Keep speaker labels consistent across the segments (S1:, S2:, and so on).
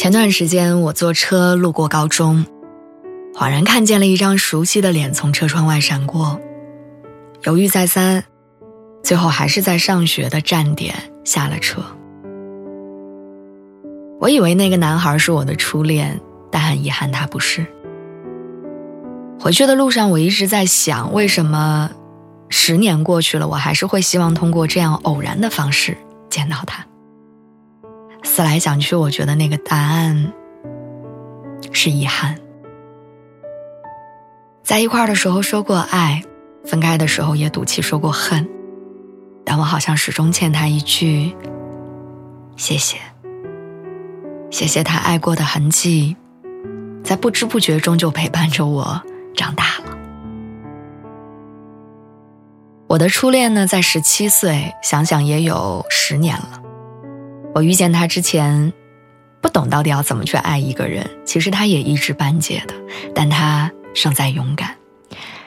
S1: 前段时间，我坐车路过高中，恍然看见了一张熟悉的脸从车窗外闪过。犹豫再三，最后还是在上学的站点下了车。我以为那个男孩是我的初恋，但很遗憾他不是。回去的路上，我一直在想，为什么十年过去了，我还是会希望通过这样偶然的方式见到他。思来想去，我觉得那个答案是遗憾。在一块儿的时候说过爱，分开的时候也赌气说过恨，但我好像始终欠他一句谢谢。谢谢他爱过的痕迹，在不知不觉中就陪伴着我长大了。我的初恋呢，在十七岁，想想也有十年了。我遇见他之前，不懂到底要怎么去爱一个人。其实他也一知半解的，但他胜在勇敢。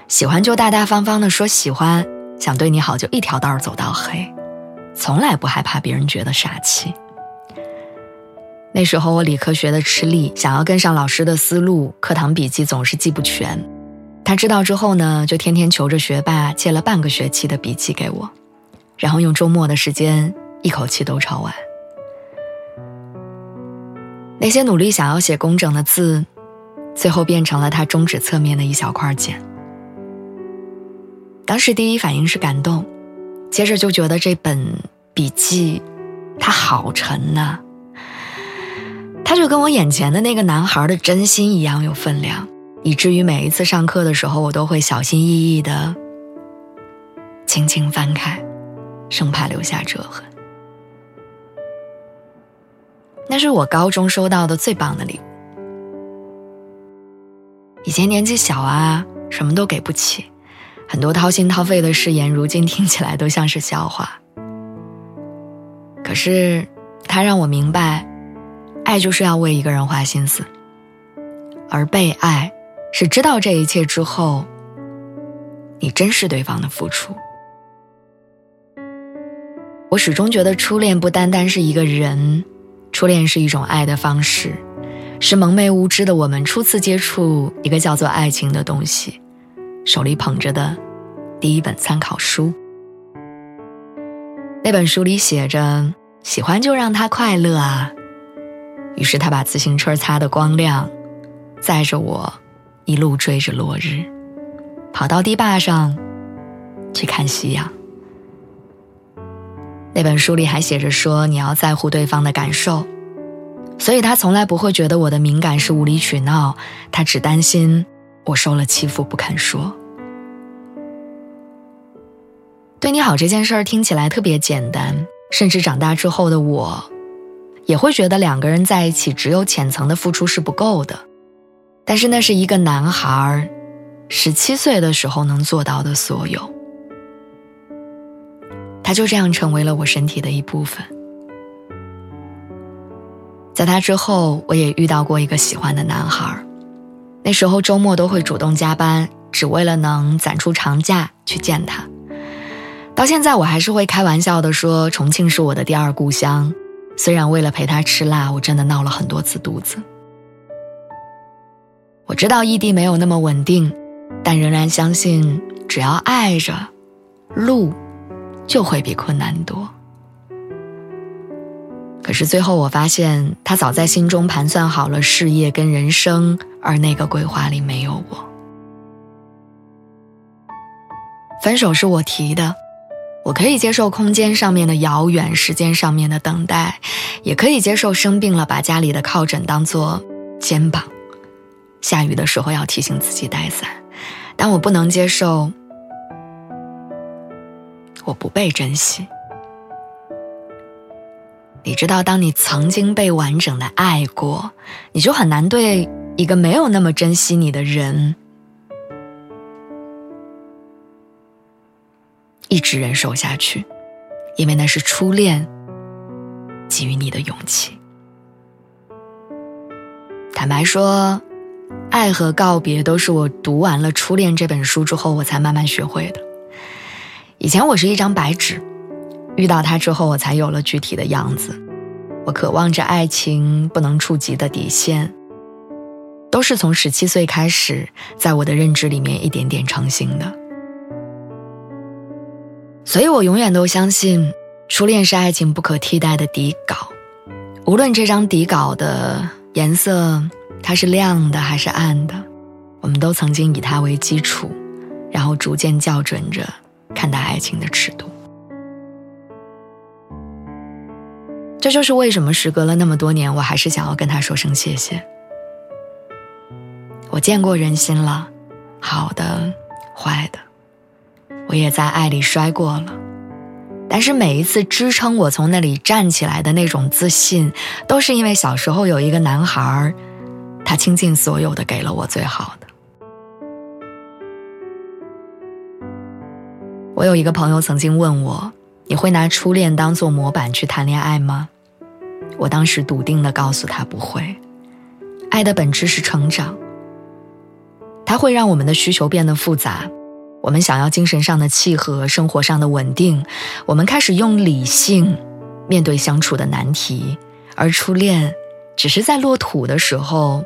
S1: 喜欢就大大方方的说喜欢，想对你好就一条道走到黑，从来不害怕别人觉得傻气。那时候我理科学的吃力，想要跟上老师的思路，课堂笔记总是记不全。他知道之后呢，就天天求着学霸借了半个学期的笔记给我，然后用周末的时间一口气都抄完。那些努力想要写工整的字，最后变成了他中指侧面的一小块茧。当时第一反应是感动，接着就觉得这本笔记，它好沉呐。他就跟我眼前的那个男孩的真心一样有分量，以至于每一次上课的时候，我都会小心翼翼的轻轻翻开，生怕留下折痕。那是我高中收到的最棒的礼物。以前年纪小啊，什么都给不起，很多掏心掏肺的誓言，如今听起来都像是笑话。可是，他让我明白，爱就是要为一个人花心思，而被爱，是知道这一切之后，你珍视对方的付出。我始终觉得，初恋不单单是一个人。初恋是一种爱的方式，是蒙昧无知的我们初次接触一个叫做爱情的东西，手里捧着的第一本参考书。那本书里写着：“喜欢就让他快乐啊。”于是他把自行车擦得光亮，载着我一路追着落日，跑到堤坝上去看夕阳。那本书里还写着说你要在乎对方的感受，所以他从来不会觉得我的敏感是无理取闹，他只担心我受了欺负不肯说。对你好这件事儿听起来特别简单，甚至长大之后的我，也会觉得两个人在一起只有浅层的付出是不够的，但是那是一个男孩儿十七岁的时候能做到的所有。他就这样成为了我身体的一部分。在他之后，我也遇到过一个喜欢的男孩，那时候周末都会主动加班，只为了能攒出长假去见他。到现在，我还是会开玩笑的说，重庆是我的第二故乡。虽然为了陪他吃辣，我真的闹了很多次肚子。我知道异地没有那么稳定，但仍然相信，只要爱着，路。就会比困难多。可是最后我发现，他早在心中盘算好了事业跟人生，而那个规划里没有我。分手是我提的，我可以接受空间上面的遥远，时间上面的等待，也可以接受生病了把家里的靠枕当做肩膀，下雨的时候要提醒自己带伞，但我不能接受。我不被珍惜。你知道，当你曾经被完整的爱过，你就很难对一个没有那么珍惜你的人一直忍受下去，因为那是初恋给予你的勇气。坦白说，爱和告别都是我读完了《初恋》这本书之后，我才慢慢学会的。以前我是一张白纸。遇到他之后，我才有了具体的样子。我渴望着爱情不能触及的底线，都是从十七岁开始，在我的认知里面一点点成型的。所以我永远都相信，初恋是爱情不可替代的底稿。无论这张底稿的颜色它是亮的还是暗的，我们都曾经以它为基础，然后逐渐校准着看待爱情的尺度。这就是为什么时隔了那么多年，我还是想要跟他说声谢谢。我见过人心了，好的，坏的，我也在爱里摔过了，但是每一次支撑我从那里站起来的那种自信，都是因为小时候有一个男孩他倾尽所有的给了我最好的。我有一个朋友曾经问我：“你会拿初恋当做模板去谈恋爱吗？”我当时笃定的告诉他不会，爱的本质是成长。它会让我们的需求变得复杂，我们想要精神上的契合，生活上的稳定，我们开始用理性面对相处的难题，而初恋只是在落土的时候，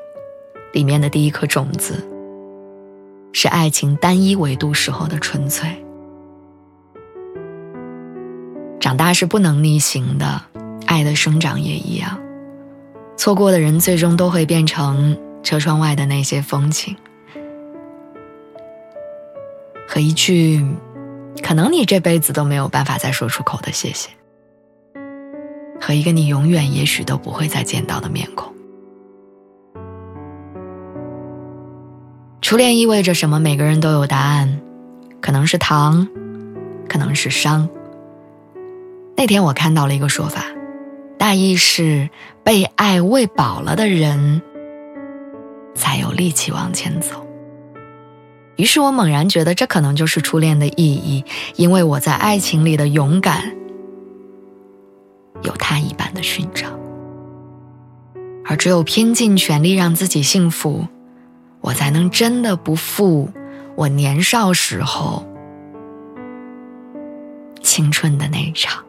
S1: 里面的第一颗种子，是爱情单一维度时候的纯粹。长大是不能逆行的。爱的生长也一样，错过的人最终都会变成车窗外的那些风景，和一句可能你这辈子都没有办法再说出口的谢谢，和一个你永远也许都不会再见到的面孔。初恋意味着什么？每个人都有答案，可能是糖，可能是伤。那天我看到了一个说法。大意是被爱喂饱了的人，才有力气往前走。于是我猛然觉得，这可能就是初恋的意义，因为我在爱情里的勇敢，有他一般的勋章。而只有拼尽全力让自己幸福，我才能真的不负我年少时候青春的那一场。